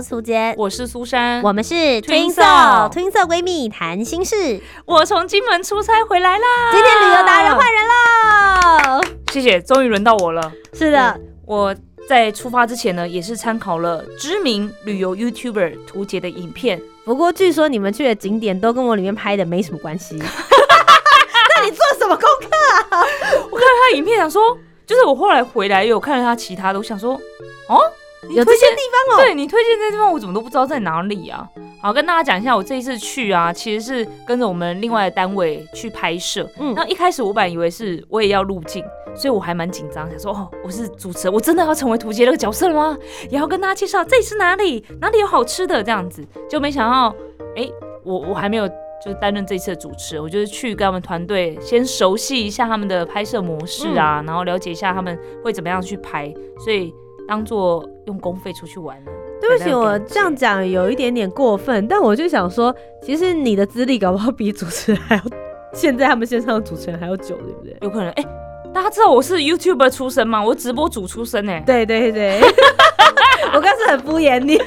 涂杰，我是苏珊，我们是 Twinso Twinso 闺蜜谈心事。我从金门出差回来啦，今天旅游达人换人了，谢谢，终于轮到我了。是的，我在出发之前呢，也是参考了知名旅游 YouTuber 图杰的影片。不过据说你们去的景点都跟我里面拍的没什么关系。那你做什么功课啊？我看了他影片，想说，就是我后来回来有看了他其他的，我想说，哦。你有这些地方哦，对你推荐这地方，我怎么都不知道在哪里啊？好，跟大家讲一下，我这一次去啊，其实是跟着我们另外的单位去拍摄。嗯，那一开始我本来以为是我也要入境，所以我还蛮紧张，想说哦，我是主持人，我真的要成为图杰那个角色了吗？也要跟大家介绍这里是哪里，哪里有好吃的这样子，就没想到，哎，我我还没有就是担任这次的主持，我就是去跟他们团队先熟悉一下他们的拍摄模式啊，然后了解一下他们会怎么样去拍，所以。当做用公费出去玩了。对不起，我这样讲有一点点过分，但我就想说，其实你的资历搞不好比主持人还要，现在他们线上的主持人还要久，对不对？有可能。哎，大家知道我是 YouTuber 出身吗？我直播主出身哎。对对对，我刚是很敷衍你，毕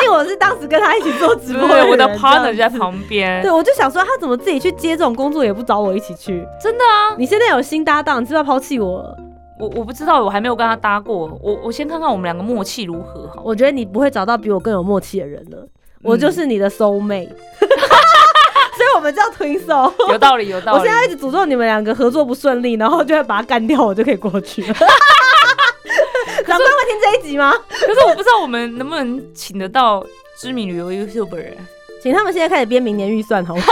竟我是当时跟他一起做直播，我的 partner 就在旁边。对，我就想说，他怎么自己去接这种工作，也不找我一起去？真的啊？你现在有新搭档，你是不是要抛弃我？我我不知道，我还没有跟他搭过。我我先看看我们两个默契如何好。我觉得你不会找到比我更有默契的人了。我就是你的 soul mate，所以我们叫 twin soul。有道理，有道理。我现在一直诅咒你们两个合作不顺利，然后就会把他干掉，我就可以过去了。长官会听这一集吗？可是我不知道我们能不能请得到知名旅游 YouTuber，请他们现在开始编明年预算，好吗？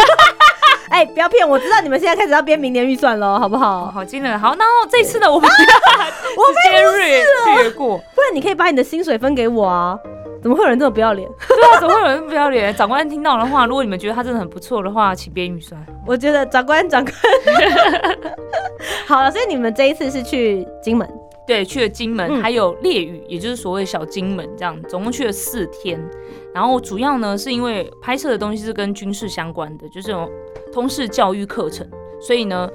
哎，不要骗我！知道你们现在开始要编明年预算了，好不好？好惊人！好，那这次呢，我们 直接略略过，不然你可以把你的薪水分给我啊！怎么会有人这么不要脸？对啊，怎么会有人不要脸？长官听到的话，如果你们觉得他真的很不错的话，请编预算。我觉得长官，长官，好了，所以你们这一次是去金门。对，去了金门，还有烈屿，也就是所谓小金门，这样总共去了四天。然后主要呢，是因为拍摄的东西是跟军事相关的，就是通识教育课程，所以呢，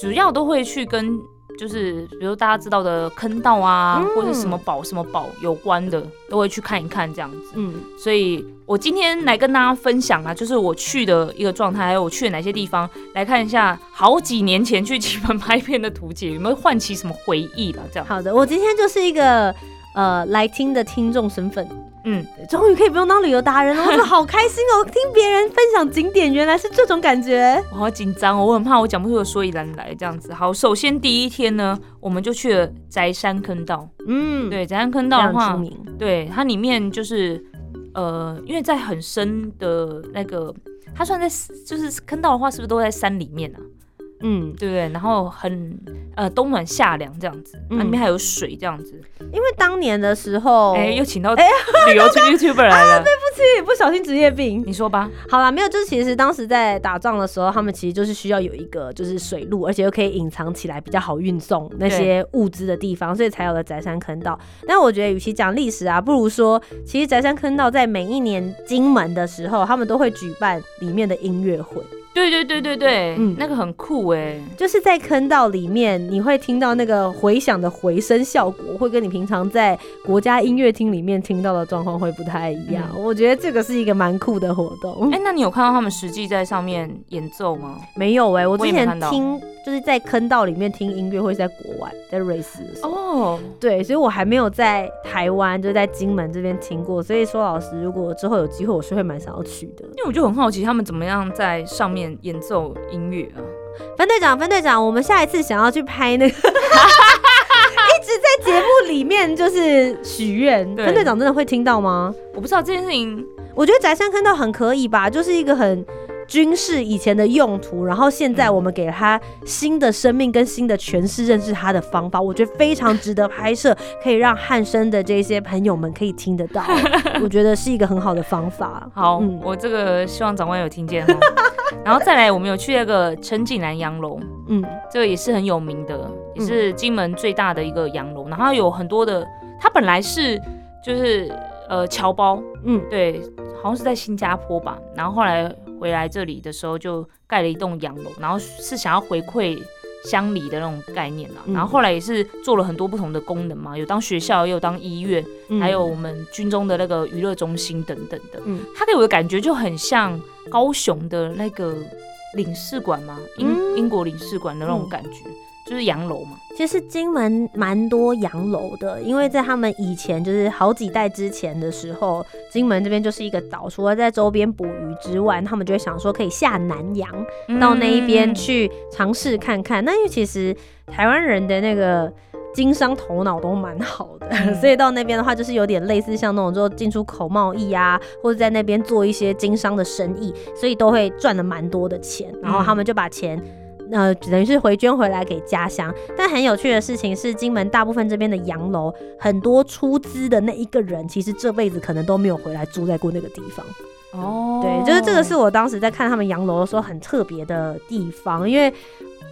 主要都会去跟。就是比如大家知道的坑道啊，或者什么宝什么宝有关的，都会去看一看这样子。嗯，所以我今天来跟大家分享啊，就是我去的一个状态，还有我去了哪些地方，来看一下好几年前去金门拍片的图解，有没有唤起什么回忆了？这样。好的，我今天就是一个呃来听的听众身份。嗯，终于可以不用当旅游达人了，我真的好开心哦！听别人分享景点，原来是这种感觉，我好紧张哦，我很怕我讲不出个所以然来这样子。好，首先第一天呢，我们就去了宅山坑道。嗯，对，宅山坑道的话，对它里面就是呃，因为在很深的那个，它算在就是坑道的话，是不是都在山里面啊？嗯，对不对？然后很呃冬暖夏凉这样子，那里面还有水这样子。因为当年的时候，哎，又请到哎 旅游 YouTuber 来了。对不起，不小心职业病。你说吧。好了，没有，就是其实当时在打仗的时候，他们其实就是需要有一个就是水路，而且又可以隐藏起来，比较好运送那些物资的地方，所以才有了宅山坑道。但我觉得，与其讲历史啊，不如说，其实宅山坑道在每一年金门的时候，他们都会举办里面的音乐会。对对对对对，嗯，那个很酷哎，就是在坑道里面，你会听到那个回响的回声效果，会跟你平常在国家音乐厅里面听到的状况会不太一样。我觉得这个是一个蛮酷的活动。哎，那你有看到他们实际在上面演奏吗？没有哎，我之前听就是在坑道里面听音乐会，在国外，在瑞士的时候。哦，对，所以我还没有在台湾，就是在金门这边听过。所以说，老师，如果之后有机会，我是会蛮想要去的。因为我就很好奇，他们怎么样在上面。演奏音乐啊，分队长，分队长，我们下一次想要去拍那个，一直在节目里面就是许愿，分队长真的会听到吗？我不知道这件事情，我觉得宅山坑道很可以吧，就是一个很军事以前的用途，然后现在我们给了它新的生命跟新的诠释，认识它的方法，我觉得非常值得拍摄，可以让汉生的这些朋友们可以听得到，我觉得是一个很好的方法。好，我这个希望长官有听见哦。然后再来，我们有去那个陈景南洋楼，嗯，这个也是很有名的，也是金门最大的一个洋楼，然后有很多的，它本来是就是呃侨胞，嗯，对，好像是在新加坡吧，然后后来。回来这里的时候就盖了一栋洋楼，然后是想要回馈乡里的那种概念啦。然后后来也是做了很多不同的功能嘛，有当学校，也有当医院，还有我们军中的那个娱乐中心等等的。嗯，它给我的感觉就很像高雄的那个领事馆嘛，英英国领事馆的那种感觉。就是洋楼嘛，其实金门蛮多洋楼的，因为在他们以前就是好几代之前的时候，金门这边就是一个岛，除了在周边捕鱼之外，他们就会想说可以下南洋到那一边去尝试看看。那因为其实台湾人的那个经商头脑都蛮好的，所以到那边的话就是有点类似像那种做进出口贸易啊，或者在那边做一些经商的生意，所以都会赚了蛮多的钱，然后他们就把钱。呃，等于是回捐回来给家乡，但很有趣的事情是，金门大部分这边的洋楼，很多出资的那一个人，其实这辈子可能都没有回来住在过那个地方。哦，对，就是这个是我当时在看他们洋楼的时候很特别的地方，因为。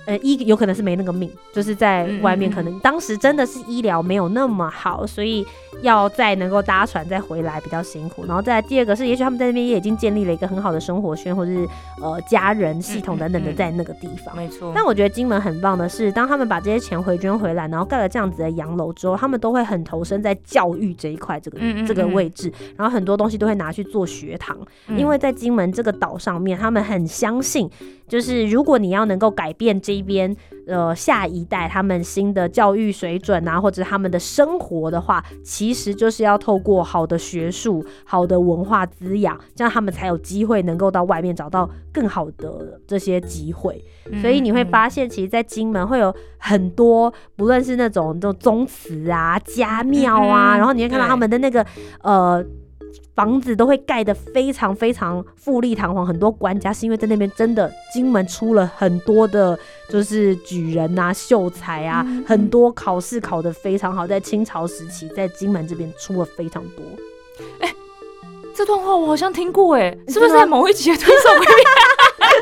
呃，一有可能是没那个命，就是在外面，可能当时真的是医疗没有那么好，所以要再能够搭船再回来比较辛苦。然后再第二个是，也许他们在那边也已经建立了一个很好的生活圈，或者是呃家人系统等等的在那个地方。没错。但我觉得金门很棒的是，当他们把这些钱回捐回来，然后盖了这样子的洋楼之后，他们都会很投身在教育这一块这个这个位置，然后很多东西都会拿去做学堂，因为在金门这个岛上面，他们很相信。就是如果你要能够改变这边呃下一代他们新的教育水准啊，或者他们的生活的话，其实就是要透过好的学术、好的文化滋养，这样他们才有机会能够到外面找到更好的这些机会。所以你会发现，其实，在金门会有很多，不论是那种种宗祠啊、家庙啊，然后你会看到他们的那个呃。房子都会盖得非常非常富丽堂皇，很多官家是因为在那边真的金门出了很多的，就是举人啊、秀才啊，很多考试考得非常好，在清朝时期在金门这边出了非常多。哎，这段话我好像听过，哎，是不是在某一集的推送里面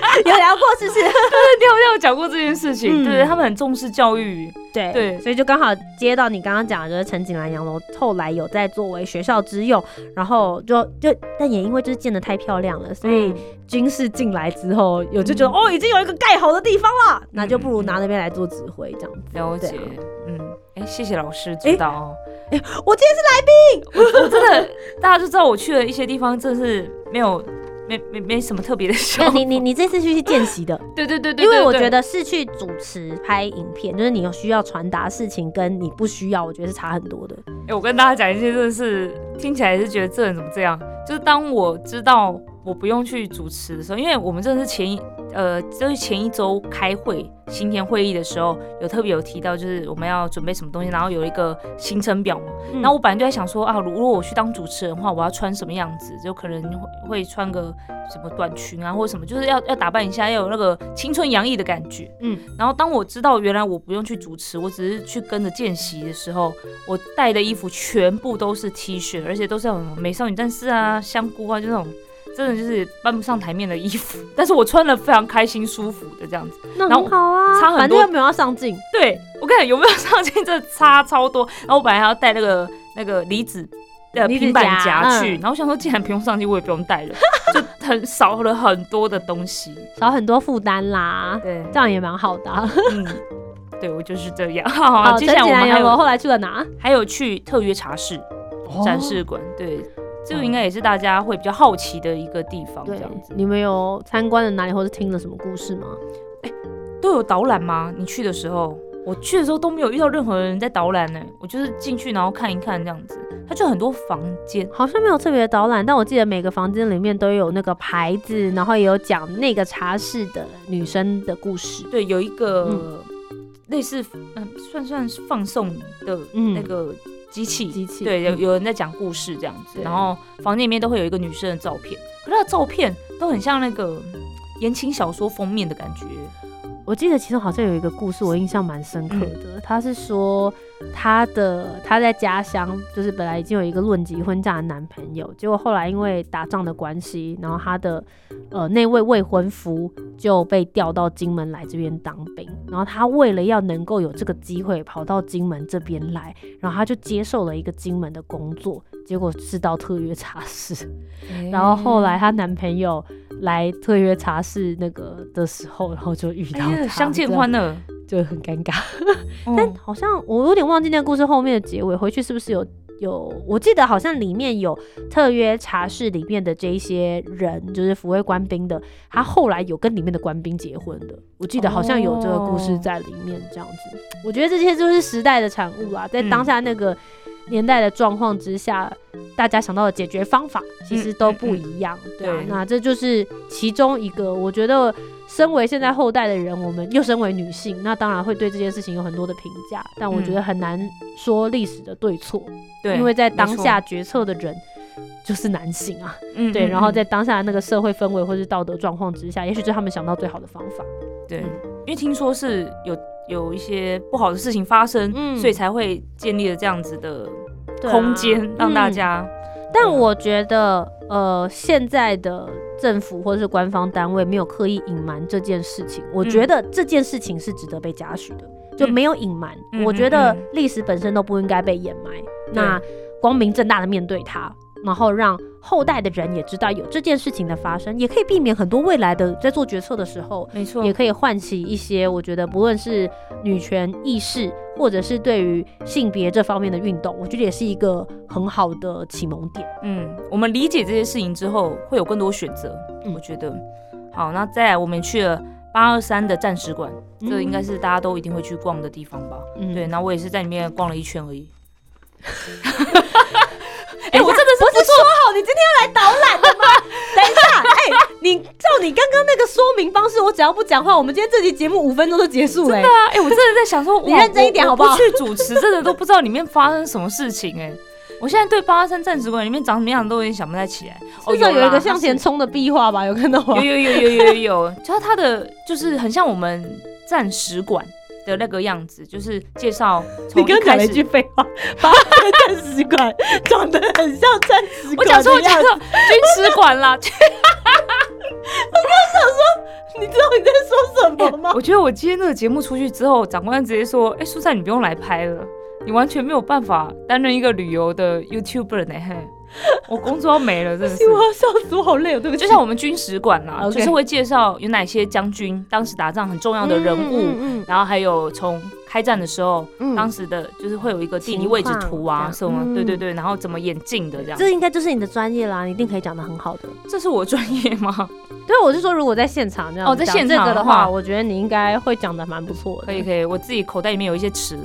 有聊过？是不是？你好像有讲过这件事情，对他们很重视教育。对对，所以就刚好接到你刚刚讲的，就是陈景兰洋楼后来有在作为学校之用，然后就就但也因为就是建的太漂亮了，所以军事进来之后有就觉得哦，已经有一个盖好的地方了，那就不如拿那边来做指挥这样子。了解，嗯，哎，谢谢老师知道。哎，我今天是来宾，我真的大家就知道我去了一些地方，真的是没有。没没没什么特别的 事。你你你这次去是见习的，对对对对，因为我觉得是去主持拍影片，就是你有需要传达事情，跟你不需要，我觉得是差很多的。哎，我跟大家讲一些，真的是听起来是觉得这人怎么这样？就是当我知道我不用去主持的时候，因为我们真的是前一呃，就是前一周开会。新天会议的时候有特别有提到，就是我们要准备什么东西，然后有一个行程表嘛。然后我本来就在想说啊，如果我去当主持人的话，我要穿什么样子？就可能会会穿个什么短裙啊，或者什么，就是要要打扮一下，要有那个青春洋溢的感觉。嗯。然后当我知道原来我不用去主持，我只是去跟着见习的时候，我带的衣服全部都是 T 恤，而且都是那种美少女战士啊、香菇啊，就那种。真的就是搬不上台面的衣服，但是我穿了非常开心舒服的这样子，那很好啊，差很多，又没有要上镜。对我跟你讲有没有上镜，这差超多。然后我本来还要带那个那个离子的平板夹去，然后我想说既然不用上镜，我也不用带了，就很少了很多的东西，少很多负担啦。对，这样也蛮好的。嗯，对我就是这样。好，接下来我们还有后来去了哪？还有去特约茶室展示馆。对。这个应该也是大家会比较好奇的一个地方，这样子。你们有参观了哪里，或者听了什么故事吗？哎，都有导览吗？你去的时候，我去的时候都没有遇到任何人在导览呢。我就是进去然后看一看这样子。它就很多房间，好像没有特别的导览，但我记得每个房间里面都有那个牌子，然后也有讲那个茶室的女生的故事。对，有一个类似嗯，算算放送的那个。机器，机器，对，有有人在讲故事这样子，然后房间里面都会有一个女生的照片，可是她的照片都很像那个言情小说封面的感觉。我记得其中好像有一个故事，我印象蛮深刻的。他是说他的他在家乡，就是本来已经有一个论及婚嫁的男朋友，结果后来因为打仗的关系，然后他的呃那位未婚夫就被调到金门来这边当兵。然后他为了要能够有这个机会跑到金门这边来，然后他就接受了一个金门的工作，结果是到特约茶室。然后后来她男朋友来特约茶室那个的时候，然后就遇到他，相见欢乐，就很尴尬。但好像我有点忘记那个故事后面的结尾，回去是不是有有？我记得好像里面有特约茶室里面的这一些人，就是抚慰官兵的，他后来有跟里面的官兵结婚的。我记得好像有这个故事在里面，这样子。我觉得这些就是时代的产物啊，在当下那个。年代的状况之下，大家想到的解决方法其实都不一样，对啊，那这就是其中一个。我觉得，身为现在后代的人，我们又身为女性，那当然会对这件事情有很多的评价。但我觉得很难说历史的对错，对，因为在当下决策的人就是男性啊，嗯，对。然后在当下那个社会氛围或是道德状况之下，也许是他们想到最好的方法。对，因为听说是有。有一些不好的事情发生，所以才会建立了这样子的空间让大家。但我觉得，呃，现在的政府或者是官方单位没有刻意隐瞒这件事情，我觉得这件事情是值得被嘉许的，就没有隐瞒。我觉得历史本身都不应该被掩埋，那光明正大的面对它。然后让后代的人也知道有这件事情的发生，也可以避免很多未来的在做决策的时候，没错，也可以唤起一些我觉得不论是女权意识，或者是对于性别这方面的运动，我觉得也是一个很好的启蒙点。嗯，我们理解这些事情之后，会有更多选择。我觉得好，那再来我们去了八二三的战史馆，这应该是大家都一定会去逛的地方吧？嗯，对，那我也是在里面逛了一圈而已。你今天要来导览的吗？等一下，哎，你照你刚刚那个说明方式，我只要不讲话，我们今天这期节目五分钟就结束了。真的啊，哎，我真的在想说，你认真一点好不好？不去主持真的都不知道里面发生什么事情哎，我现在对八三战史馆里面长什么样都有点想不太起来。至少有一个向前冲的壁画吧？有看到吗？有有有有有有有，就是它的就是很像我们战史馆。的那个样子，就是介绍。你刚讲了一句废话，把战史馆长得很像战史馆。我讲错，我讲错，军史馆啦。我刚想说，你知道你在说什么吗？我觉得我今天那个节目出去之后，长官直接说：“哎，苏珊，你不用来拍了，你完全没有办法担任一个旅游的 YouTuber 呢。” 我工作要没了，真的是。我要笑死，我好累哦，对不起。就像我们军史馆呐，就是会介绍有哪些将军当时打仗很重要的人物，嗯然后还有从开战的时候，当时的就是会有一个地理位置图啊什么，对对对，然后怎么演进的这样。这应该就是你的专业啦，你一定可以讲的很好的。这是我专业吗？对，我是说如果在现场这样哦，在现场的话，我觉得你应该会讲的蛮不错的。可以可以，我自己口袋里面有一些词。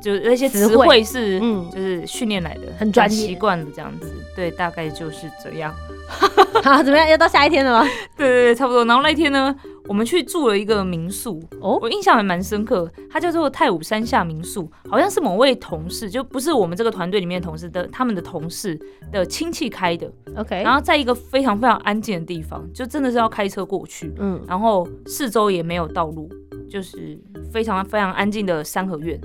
就是那些词汇是，嗯，就是训练来的，很专业，习惯的这样子，对，大概就是这样。好，怎么样？要到下一天了吗？对对对，差不多。然后那一天呢，我们去住了一个民宿，哦，我印象还蛮深刻，它叫做太武山下民宿，好像是某位同事，就不是我们这个团队里面的同事的，他们的同事的亲戚开的。OK，然后在一个非常非常安静的地方，就真的是要开车过去，嗯，然后四周也没有道路，就是非常非常安静的三合院。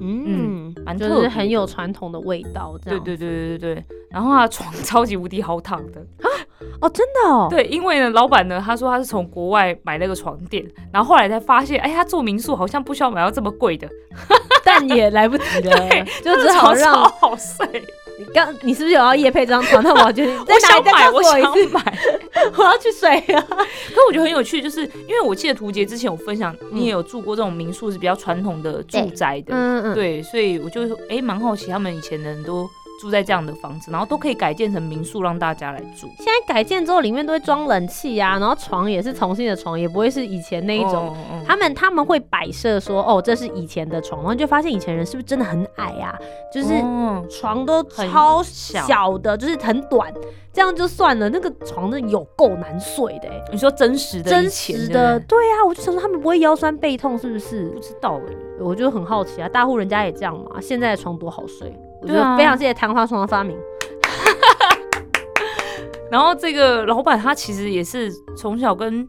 嗯，就是很有传统的味道，这样。对对对对对对。然后他床 超级无敌好躺的啊！哦，真的哦。对，因为呢，老板呢，他说他是从国外买那个床垫，然后后来才发现，哎，他做民宿好像不需要买到这么贵的，但也来不及了，就只好让好睡。你刚，你是不是有要夜配这张床？那我决定 我想买，我想买，我要去睡啊！可我觉得很有趣，就是因为我记得图杰之前有分享，你也有住过这种民宿，是比较传统的住宅的，嗯嗯，对，所以我就哎蛮好奇，他们以前的人都。住在这样的房子，然后都可以改建成民宿，让大家来住。现在改建之后，里面都会装冷气呀，然后床也是重新的床，也不会是以前那一种。他们他们会摆设说，哦，这是以前的床，然后就发现以前人是不是真的很矮啊？就是床都超小的，就是很短，这样就算了。那个床真的有够难睡的。你说真实的？真实的，对啊，我就想说他们不会腰酸背痛是不是？不知道哎，我就很好奇啊，大户人家也这样嘛？现在的床多好睡。我觉得非常谢谢弹簧床的发明。然后这个老板他其实也是从小跟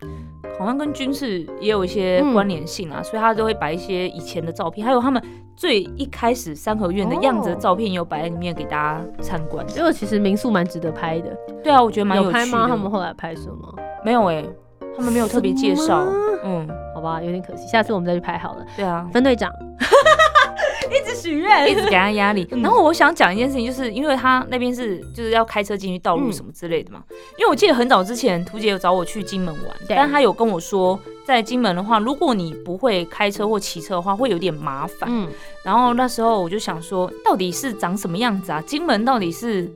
好像跟军事也有一些关联性啊，所以他都会摆一些以前的照片，还有他们最一开始三合院的样子的照片，有摆在里面给大家参观。因为其实民宿蛮值得拍的。对啊，我觉得蛮有拍吗？他们后来拍什么？没有哎，他们没有特别介绍。嗯，好吧，有点可惜，下次我们再去拍好了。对啊，分队长。一直许愿，一直给他压力。然后我想讲一件事情，就是因为他那边是就是要开车进去道路什么之类的嘛。因为我记得很早之前，图姐有找我去金门玩，但他有跟我说，在金门的话，如果你不会开车或骑车的话，会有点麻烦。嗯。然后那时候我就想说，到底是长什么样子啊？金门到底是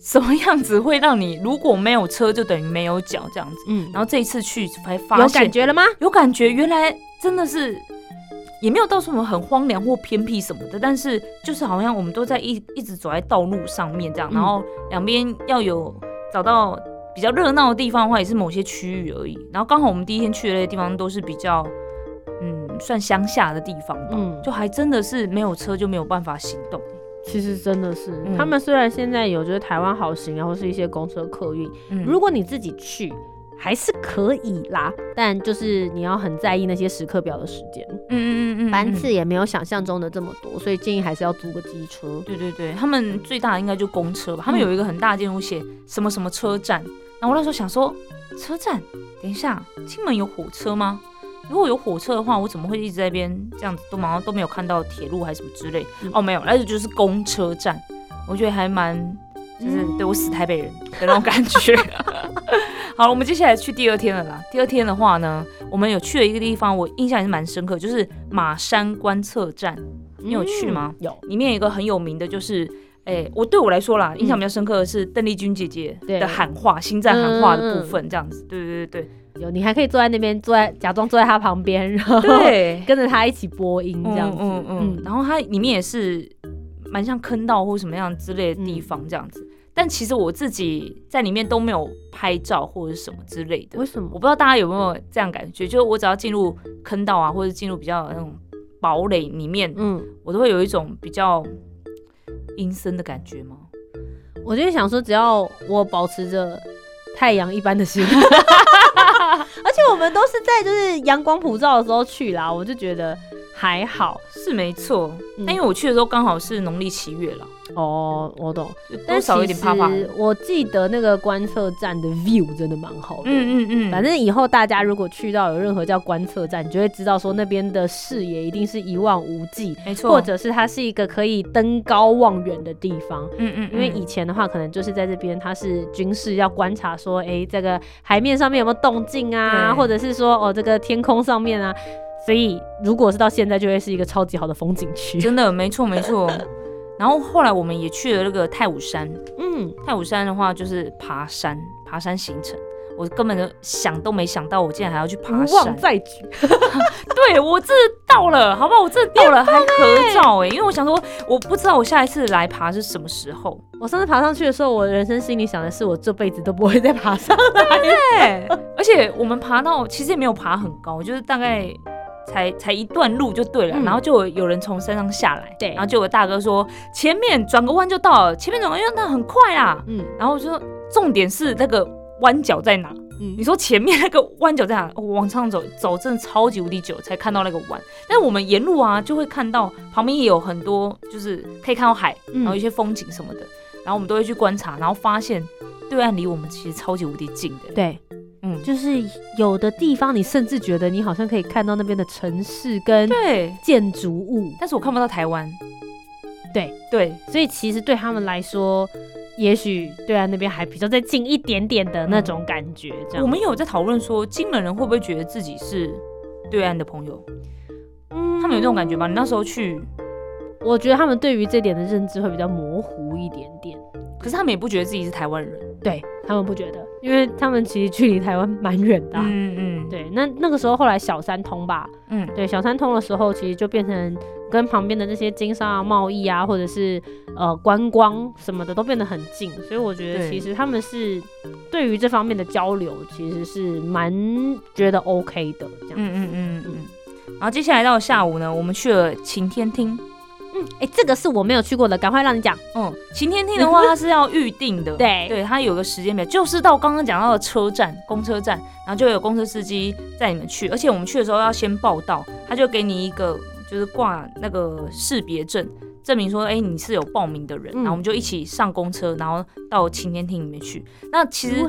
什么样子，会让你如果没有车就等于没有脚这样子？嗯。然后这一次去才发现，有感觉了吗？有感觉，原来真的是。也没有到什么很荒凉或偏僻什么的，但是就是好像我们都在一一直走在道路上面这样，然后两边要有找到比较热闹的地方的话，也是某些区域而已。然后刚好我们第一天去的那些地方都是比较嗯算乡下的地方吧，就还真的是没有车就没有办法行动。其实真的是，他们虽然现在有就是台湾好行，然后是一些公车客运，如果你自己去。还是可以啦，但就是你要很在意那些时刻表的时间。嗯嗯嗯嗯，班次也没有想象中的这么多，所以建议还是要租个机车。对对对，他们最大的应该就公车吧。他们有一个很大的建筑写什么什么车站。然后我那时候想说，车站？等一下，金门有火车吗？如果有火车的话，我怎么会一直在边这样子都忙都没有看到铁路还是什么之类？哦，没有，那就就是公车站。我觉得还蛮，就是对我死台北人的那种感觉。好，我们接下来去第二天了啦。第二天的话呢，我们有去了一个地方，我印象也是蛮深刻，就是马山观测站。你有去吗？有，里面有一个很有名的，就是，哎，我对我来说啦，印象比较深刻的是邓丽君姐姐的喊话，心在喊话的部分，这样子。对对对对，有，你还可以坐在那边，坐在假装坐在她旁边，然后对，跟着她一起播音这样子。嗯嗯。然后它里面也是蛮像坑道或什么样之类的地方这样子。但其实我自己在里面都没有拍照或者什么之类的。为什么？我不知道大家有没有这样感觉，就是我只要进入坑道啊，或者进入比较那种堡垒里面，嗯，我都会有一种比较阴森的感觉吗？我就想说，只要我保持着太阳一般的心，而且我们都是在就是阳光普照的时候去啦，我就觉得还好，是没错。但因为我去的时候刚好是农历七月了。哦，我懂，但少一点怕怕。我记得那个观测站的 view 真的蛮好的。嗯嗯嗯。反正以后大家如果去到有任何叫观测站，你就会知道说那边的视野一定是一望无际，没错。或者是它是一个可以登高望远的地方。嗯嗯。因为以前的话，可能就是在这边，它是军事要观察说，哎，这个海面上面有没有动静啊，或者是说，哦，这个天空上面啊。所以如果是到现在，就会是一个超级好的风景区。真的，没错没错。然后后来我们也去了那个太武山，嗯，太武山的话就是爬山，爬山行程，我根本就想都没想到，我竟然还要去爬山。望再举，对我这到了，好不好？我这到了还合照哎，因为我想说，我不知道我下一次来爬是什么时候。我上次爬上去的时候，我人生心里想的是，我这辈子都不会再爬上来。对，而且我们爬到其实也没有爬很高，就是大概。才才一段路就对了，然后就有人从山上下来，对，然后就有大哥说前面转个弯就到了，前面转个弯那很快啊，嗯，然后就说重点是那个弯角在哪？嗯，你说前面那个弯角在哪？往上走走真的超级无敌久才看到那个弯，但我们沿路啊就会看到旁边也有很多就是可以看到海，然后一些风景什么的，然后我们都会去观察，然后发现对岸离我们其实超级无敌近的，对。嗯，就是有的地方，你甚至觉得你好像可以看到那边的城市跟对建筑物，但是我看不到台湾。对对，所以其实对他们来说，也许对岸那边还比较再近一点点的那种感觉。这样，我们有在讨论说，金门人会不会觉得自己是对岸的朋友？嗯，他们有这种感觉吗？你那时候去，我觉得他们对于这点的认知会比较模糊一点点。可是他们也不觉得自己是台湾人，对他们不觉得，因为他们其实距离台湾蛮远的。嗯嗯，对。那那个时候后来小三通吧，嗯，对，小三通的时候，其实就变成跟旁边的那些经商啊、贸易啊，或者是呃观光什么的都变得很近。所以我觉得其实他们是对于这方面的交流，其实是蛮觉得 OK 的。这样，嗯嗯嗯嗯。然后接下来到下午呢，我们去了晴天厅。嗯，哎，这个是我没有去过的，赶快让你讲。嗯，晴天厅的话，它是要预定的。对对，它有个时间表，就是到刚刚讲到的车站，公车站，然后就有公车司机载你们去，而且我们去的时候要先报到，他就给你一个就是挂那个识别证，证明说，哎，你是有报名的人，然后我们就一起上公车，然后到晴天厅里面去。那其实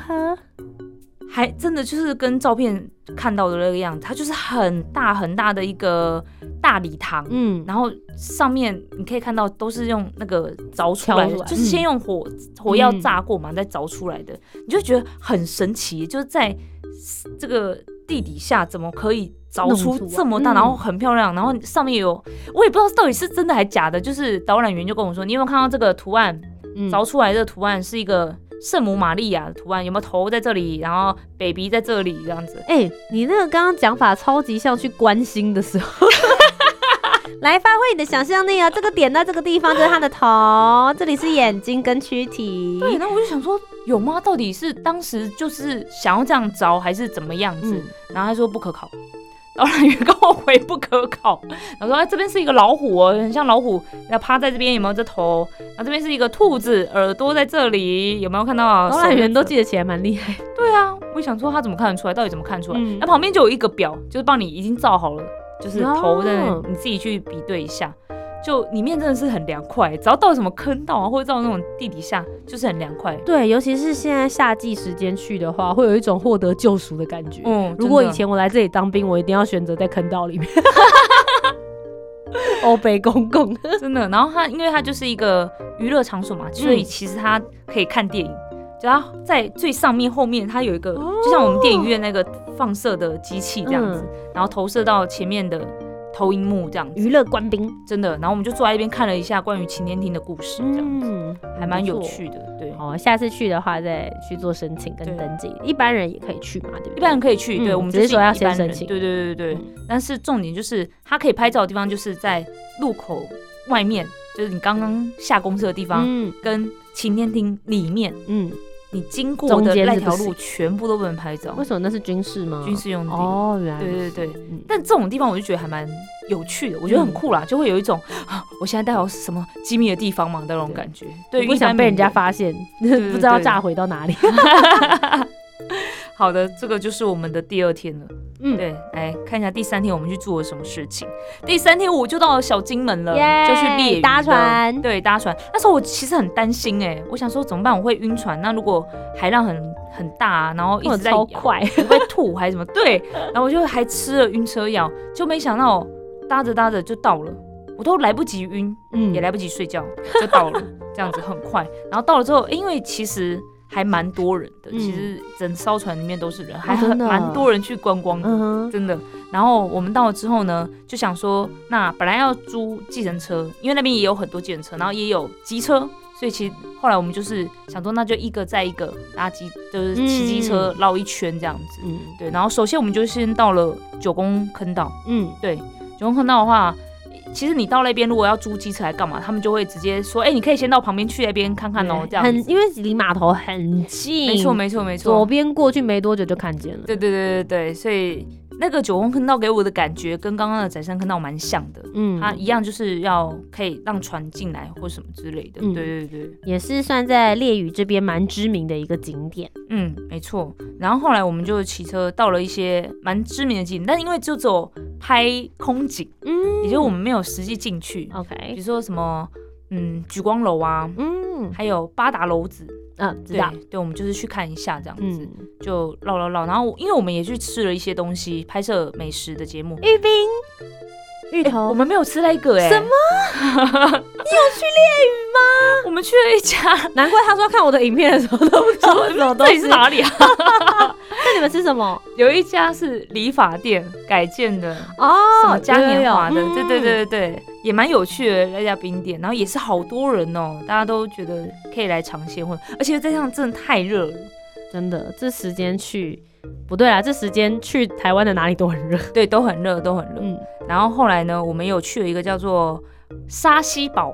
还真的就是跟照片看到的那个样子，它就是很大很大的一个大礼堂，嗯，然后上面你可以看到都是用那个凿出来的，就是先用火火药炸过嘛，再凿出来的，你就觉得很神奇，就是在这个地底下怎么可以凿出这么大，然后很漂亮，然后上面有我也不知道到底是真的还假的，就是导览员就跟我说，你有没有看到这个图案？凿出来的图案是一个。圣母玛利亚的图案有没有头在这里，然后 baby 在这里这样子？哎，你那个刚刚讲法超级像去关心的时候，来发挥你的想象力啊！这个点到这个地方就是他的头，这里是眼睛跟躯体。对，那我就想说，有吗？到底是当时就是想要这样着，还是怎么样子？然后他说不可考。导览员跟我回不可考，然后说：“哎，这边是一个老虎哦，很像老虎，要趴在这边，有没有这头？然后这边是一个兔子，耳朵在这里，有没有看到？”导览员都记得起来，蛮厉害。对啊，我想说他怎么看得出来？到底怎么看出来？那旁边就有一个表，就是帮你已经造好了，就是头的那，你自己去比对一下。就里面真的是很凉快，只要到什么坑道啊，或者到那种地底下，就是很凉快。对，尤其是现在夏季时间去的话，会有一种获得救赎的感觉。嗯，如果以前我来这里当兵，我一定要选择在坑道里面。欧北公公，真的。然后它，因为它就是一个娱乐场所嘛，所以其实它可以看电影。只要在最上面后面，它有一个，就像我们电影院那个放射的机器这样子，然后投射到前面的。投影幕这样娱乐官兵真的，然后我们就坐在一边看了一下关于晴天厅的故事，这样子还蛮有趣的。对，哦，下次去的话再去做申请跟登记，一般人也可以去嘛，对不对？一般人可以去，对，我们只是说要先申请。对对对对对。但是重点就是它可以拍照的地方就是在路口外面，就是你刚刚下公车的地方，跟晴天厅里面，嗯。你经过的那条路全部都不能拍照，为什么？那是军事吗？军事用地哦，原来对对对。但这种地方我就觉得还蛮有趣的，我觉得很酷啦，就会有一种啊，我现在带有什么机密的地方嘛的那种感觉。对，不想被人家发现，不知道炸毁到哪里。好的，这个就是我们的第二天了。嗯，对，来看一下第三天我们去做了什么事情。第三天我就到了小金门了，就去猎搭船。对，搭船。那时候我其实很担心哎，我想说怎么办？我会晕船。那如果海浪很很大，然后一直在快，会吐还是什么？对。然后我就还吃了晕车药，就没想到搭着搭着就到了，我都来不及晕，嗯，也来不及睡觉就到了，这样子很快。然后到了之后，因为其实。还蛮多人的，其实整艘船里面都是人，还很蛮多人去观光的，真的。然后我们到了之后呢，就想说，那本来要租计程车，因为那边也有很多计程车，然后也有机车，所以其实后来我们就是想说，那就一个再一个搭机，就是骑机车绕一圈这样子。嗯，对。然后首先我们就先到了九宫坑道。嗯，对，九宫坑道的话。其实你到那边如果要租机车来干嘛，他们就会直接说，哎，你可以先到旁边去那边看看哦，这样。很，因为离码头很近。没错，没错，没错。左边过去没多久就看见了。对对对对对，所以。那个九宫坑道给我的感觉跟刚刚的宰山坑道蛮像的，嗯，它一样就是要可以让船进来或什么之类的，对对对，也是算在烈屿这边蛮知名的一个景点，嗯，没错。然后后来我们就骑车到了一些蛮知名的景点，但因为就只有拍空景，嗯，也就我们没有实际进去，OK，比如说什么，嗯，举光楼啊，嗯，还有八达楼子。嗯，知道。对，我们就是去看一下这样子，就唠唠唠。然后，因为我们也去吃了一些东西，拍摄美食的节目。玉冰、芋头，我们没有吃那个哎。什么？你有去猎鱼吗？我们去了一家，难怪他说看我的影片的时候都不知道 什么东西是哪里啊？那你们吃什么？有一家是理发店改建的哦，什么嘉年华的？对对对对对。也蛮有趣的那家冰店，然后也是好多人哦，大家都觉得可以来尝鲜，或而且这样真的太热了，真的这时间去不对啦，这时间去台湾的哪里都很热，对，都很热，都很热。嗯，然后后来呢，我们有去了一个叫做沙溪堡，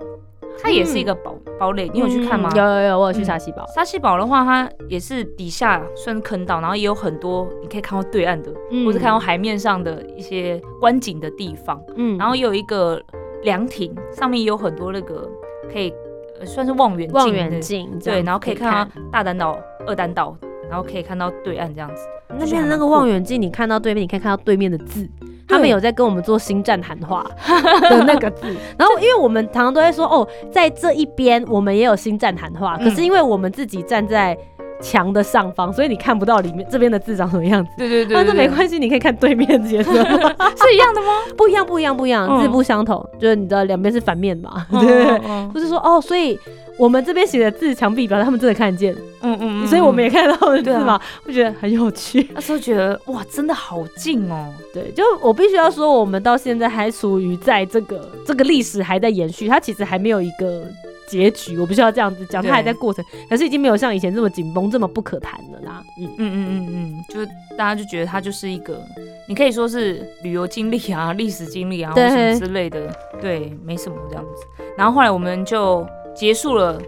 它也是一个堡堡垒，你有去看吗？有有有，我有去沙溪堡。沙溪堡的话，它也是底下算是坑道，然后也有很多你可以看到对岸的，或者看到海面上的一些观景的地方。嗯，然后有一个。凉亭，上面也有很多那个可以呃算是望远镜远镜对，然后可以看看到大胆岛、二胆岛，然后可以看到对岸这样子。那边的那个望远镜，你看到对面，你可以看到对面的字，他们有在跟我们做星战谈话 的那个字。然后，因为我们常常都会说，哦，在这一边我们也有星战谈话，可是因为我们自己站在墙的上方，所以你看不到里面这边的字长什么样子。对对对但是没，关系，你可以看对面这些字，是一样的吗？不一样，不一样，不一样，嗯。字不相同，就是你的两边是反面嘛，嗯 对不是说，哦，所以我们这边写的字，墙壁表示他们真的看得见，嗯嗯所以我们也看得到的字嘛，我觉得很有趣。那时候觉得哇，真的好近哦。对，就我必须要说，我们到现在还处于在这个这个历史还在延续，它其实还没有一个结局，我不需要这样子讲，它还在过程，可是已经没有像以前这么紧绷、这么不可谈了啦。嗯，嗯嗯嗯嗯，就是大家就觉得它就是一个，你可以说是旅游经历啊、历史经历啊，或么之类的，对，没什么这样子。然后后来我们就结束了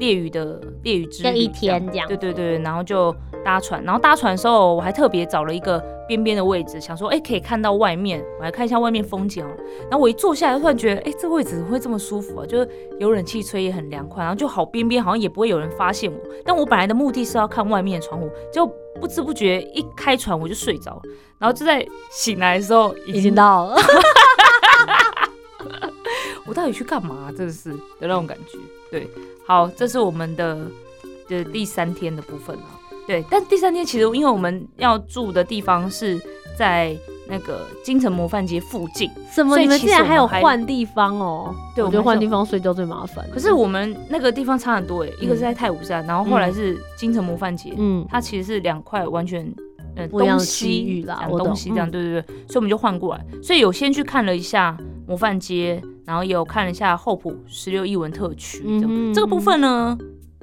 猎鱼的猎鱼之旅这一天这样对对对，然后就搭船，然后搭船的时候我还特别找了一个边边的位置，想说哎可以看到外面，我来看一下外面风景哦。然后我一坐下来，突然觉得哎这位置会这么舒服啊？就是有冷气吹也很凉快，然后就好边边，好像也不会有人发现我。但我本来的目的是要看外面的窗户，就不知不觉一开船我就睡着了，然后就在醒来的时候已经已经到了。我到底去干嘛、真的是的那种感觉。对，好，这是我们的的第三天的部分了。对，但第三天其实因为我们要住的地方是在那个京城模范街附近，什么？你们其竟然还有换地方哦？对我觉得换地方睡觉最麻烦。可是我们那个地方差很多诶，一个是在太武山，然后后来是京城模范街，嗯，它其实是两块完全。呃，不一样的东西东西这样，嗯对对对，所以我们就换过来，所以有先去看了一下模范街，然后也有看了一下厚朴十六艺文特区，这个部分呢，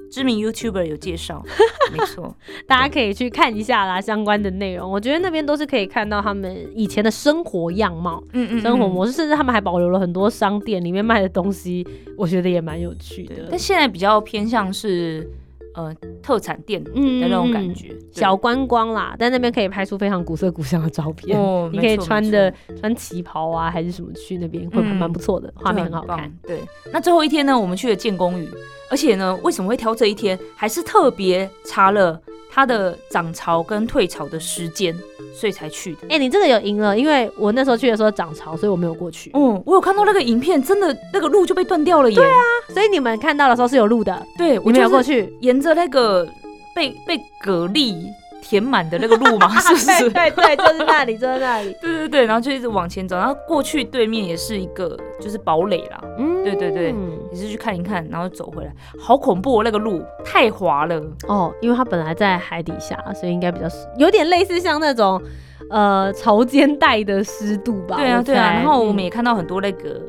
知名 YouTuber 有介绍，没错，大家可以去看一下啦，相关的内容。我觉得那边都是可以看到他们以前的生活样貌、嗯嗯生活模式，甚至他们还保留了很多商店里面卖的东西，我觉得也蛮有趣的。但现在比较偏向是呃特产店的嗯那种感觉，对小观光啦，在那边可以拍出非常古色古香的照片。哦，你可以穿的穿旗袍啊，还是什么去那边会嗯蛮不错的，画面很好看。。对，那最后一天呢，我们去了建功屿，而且呢，为什么会挑这一天？还是特别查了它的涨潮跟退潮的时间，所以才去的。哎、你这个有赢了，因为我那时候去的时候涨潮，所以我没有过去。嗯，我有看到那个影片，真的那个路就被断掉了耶。对啊，所以你们看到的时候是有路的，对我你没有过去。沿着那个被被蛤蜊填满的那个路嘛，是不是？对对，就是那里，就是那里。对对对，然后就一直往前走，然后过去对面也是一个就是堡垒啦，嗯对对对也是去看一看，然后走回来，好恐怖哦，那个路太滑了。哦，因为它本来在海底下，所以应该比较湿有点类似像那种呃潮间带的湿度吧。我对啊对啊，然后我们嗯也看到很多那个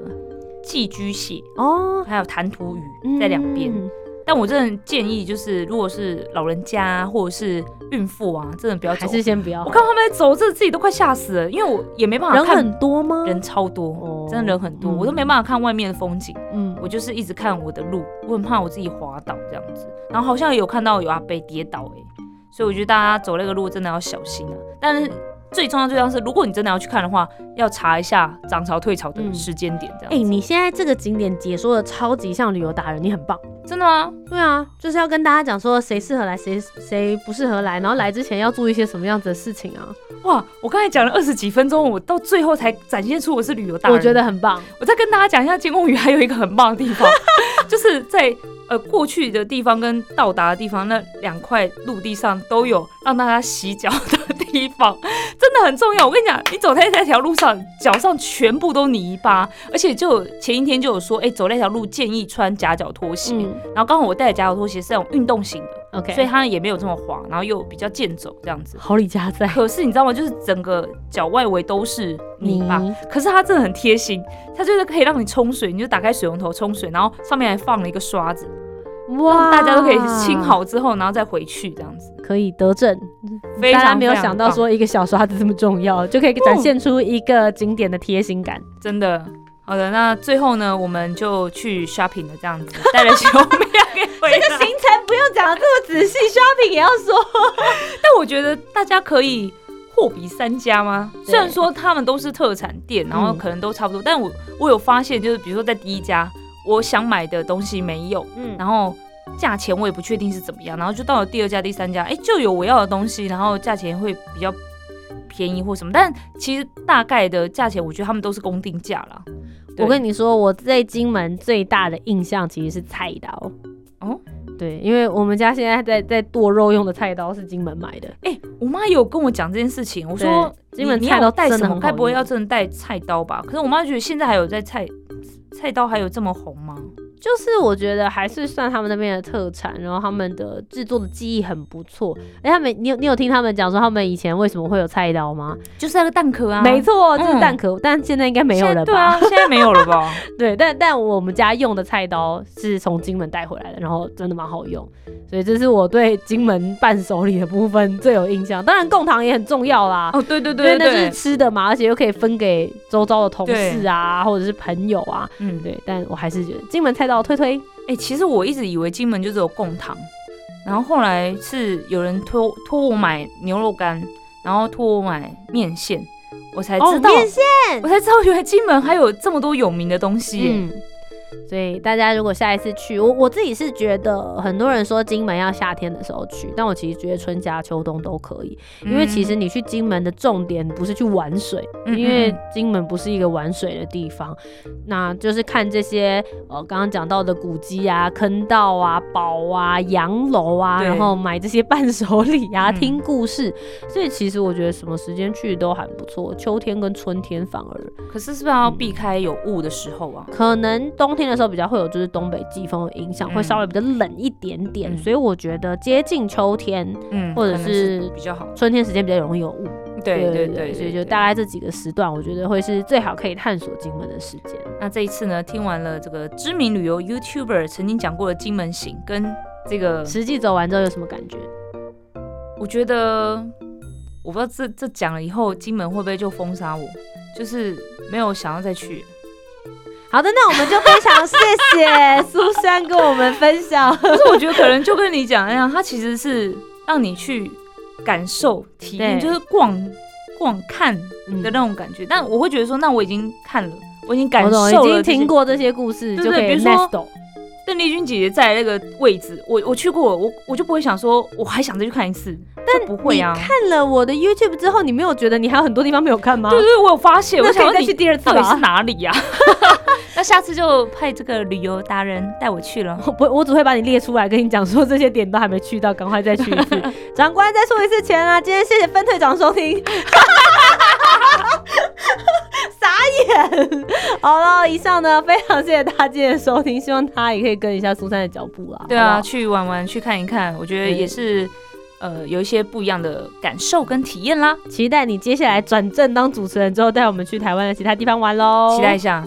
寄居蟹，哦还有弹涂鱼在两边。嗯但我真的建议，就是如果是老人家或者是孕妇啊，真的不要走还。是先不要。我看他们在走，真的自己都快吓死了，因为我也没办法看人很多吗？人超多，哦真的人很多，嗯我都没办法看外面的风景，嗯，我就是一直看我的路，我很怕我自己滑倒这样子。然后好像有看到有阿贝跌倒哎、所以我觉得大家走那个路真的要小心啊。但是最重要最重要是，如果你真的要去看的话，要查一下涨潮退潮的嗯时间点这样哎、子。你现在这个景点解说的超级像旅游达人，你很棒。真的吗？对啊，就是要跟大家讲说谁适合来，谁谁不适合来，然后来之前要做一些什么样子的事情啊。哇，我刚才讲了二十几分钟，我到最后才展现出我是旅游达人。我觉得很棒。我再跟大家讲一下，金公屿还有一个很棒的地方，就是在呃过去的地方跟到达的地方那两块陆地上都有让大家洗脚的地方，真的很重要。我跟你讲，你走在那条路上，脚上全部都泥巴，而且就前一天就有说，哎、走那条路建议穿夹脚拖鞋。嗯然后刚好我带的夹脚拖鞋是那种运动型的，，OK，所以它也没有这么滑，然后又比较健走这样子。好礼加在可是你知道吗？就是整个脚外围都是泥巴，可是它真的很贴心，它就是可以让你冲水，你就打开水龙头冲水，然后上面还放了一个刷子，哇大家都可以清，好之后，然后再回去这样子。可以得证。非常大家没有想到说一个小刷子这么重要，就可以展现出一个景点的贴心感。真的。好的，那最后呢，我们就去 shopping 了，这样子带了小米亚给回来。行程不用讲的这么仔细，shopping 也要说。但我觉得大家可以货比三家吗？虽然说他们都是特产店，然后可能都差不多，但我我有发现，就是比如说在第一家，我想买的东西没有，嗯，然后价钱我也不确定是怎么样，然后就到了第二家、第三家，哎，就有我要的东西，然后价钱会比较便宜或什么，但其实大概的价钱，我觉得他们都是公定价啦。我跟你说，我在金门最大的印象其实是菜刀。哦。对，因为我们家现在在在剁肉用的菜刀是金门买的。哎，我妈有跟我讲这件事情，我说金门菜刀带什么？该不会要真的带菜刀吧？可是我妈觉得现在还有在菜菜刀还有这么红吗？就是我觉得还是算他们那边的特产，然后他们的制作的技艺很不错。哎，他们你有你有听他们讲说他们以前为什么会有菜刀吗？就是那个蛋壳啊，没错，就是蛋壳，但现在应该没有了吧？对啊，现在没有了吧？对，但但我们家用的菜刀是从金门带回来的，然后真的蛮好用，所以这是我对金门伴手礼的部分最有印象。当然贡糖也很重要啦。哦，对对对，因为那是吃的嘛，而且又可以分给周遭的同事啊，或者是朋友啊。嗯，对，但我还是觉得金门菜刀推推。哎，其实我一直以为金门就只有贡糖，然后后来是有人托托我买牛肉干，然后托我买面线，我才知道面线，我才知道原来金门还有这么多有名的东西。所以大家如果下一次去，我我自己是觉得很多人说金门要夏天的时候去，但我其实觉得春夏秋冬都可以，因为其实你去金门的重点不是去玩水，因为金门不是一个玩水的地方，那就是看这些呃刚刚讲到的古迹啊、坑道啊、堡啊、洋楼啊，然后买这些伴手礼啊、听故事，所以其实我觉得什么时间去都还不错，秋天跟春天反而，可是是不是要避开有雾的时候啊？可能冬。天的时候比较会有就是东北季风的影响，会稍微比较冷一点点，所以我觉得接近秋天，嗯，或者是比较好，春天时间比较容易有雾，对对对，所以就大概这几个时段，我觉得会是最好可以探索金门的时间。那这一次呢，听完了这个知名旅游 YouTuber 曾经讲过的金门行，跟这个实际走完之后有什么感觉？我觉得我不知道这这讲了以后，金门会不会就封杀我？就是没有想要再去。好的，那我们就非常谢谢苏珊跟我们分享。可是我觉得可能就跟你讲一样，它其实是让你去感受、体验，就是逛、逛、看的那种感觉。但我会觉得说，那我已经看了，我已经感受了，已经听过这些故事，就可以。比如说邓丽君姐姐在那个位置，我我去过，我我就不会想说我还想再去看一次。但不会啊！看了我的 YouTube 之后，你没有觉得你还有很多地方没有看吗？对对，我有发现。我想再去第二次到底是哪里呀？那下次就派这个旅游达人带我去了。我不，我只会把你列出来，跟你讲说这些点都还没去到，赶快再去一次。长官再说一次钱啊！今天谢谢分队长收听。好了，以上呢，非常谢谢大家今天的收听，希望他也可以跟一下苏珊的脚步啦。对啊，去玩玩，去看一看，我觉得也是。呃，有一些不一样的感受跟体验啦，期待你接下来转正当主持人之后，带我们去台湾的其他地方玩喽，期待一下。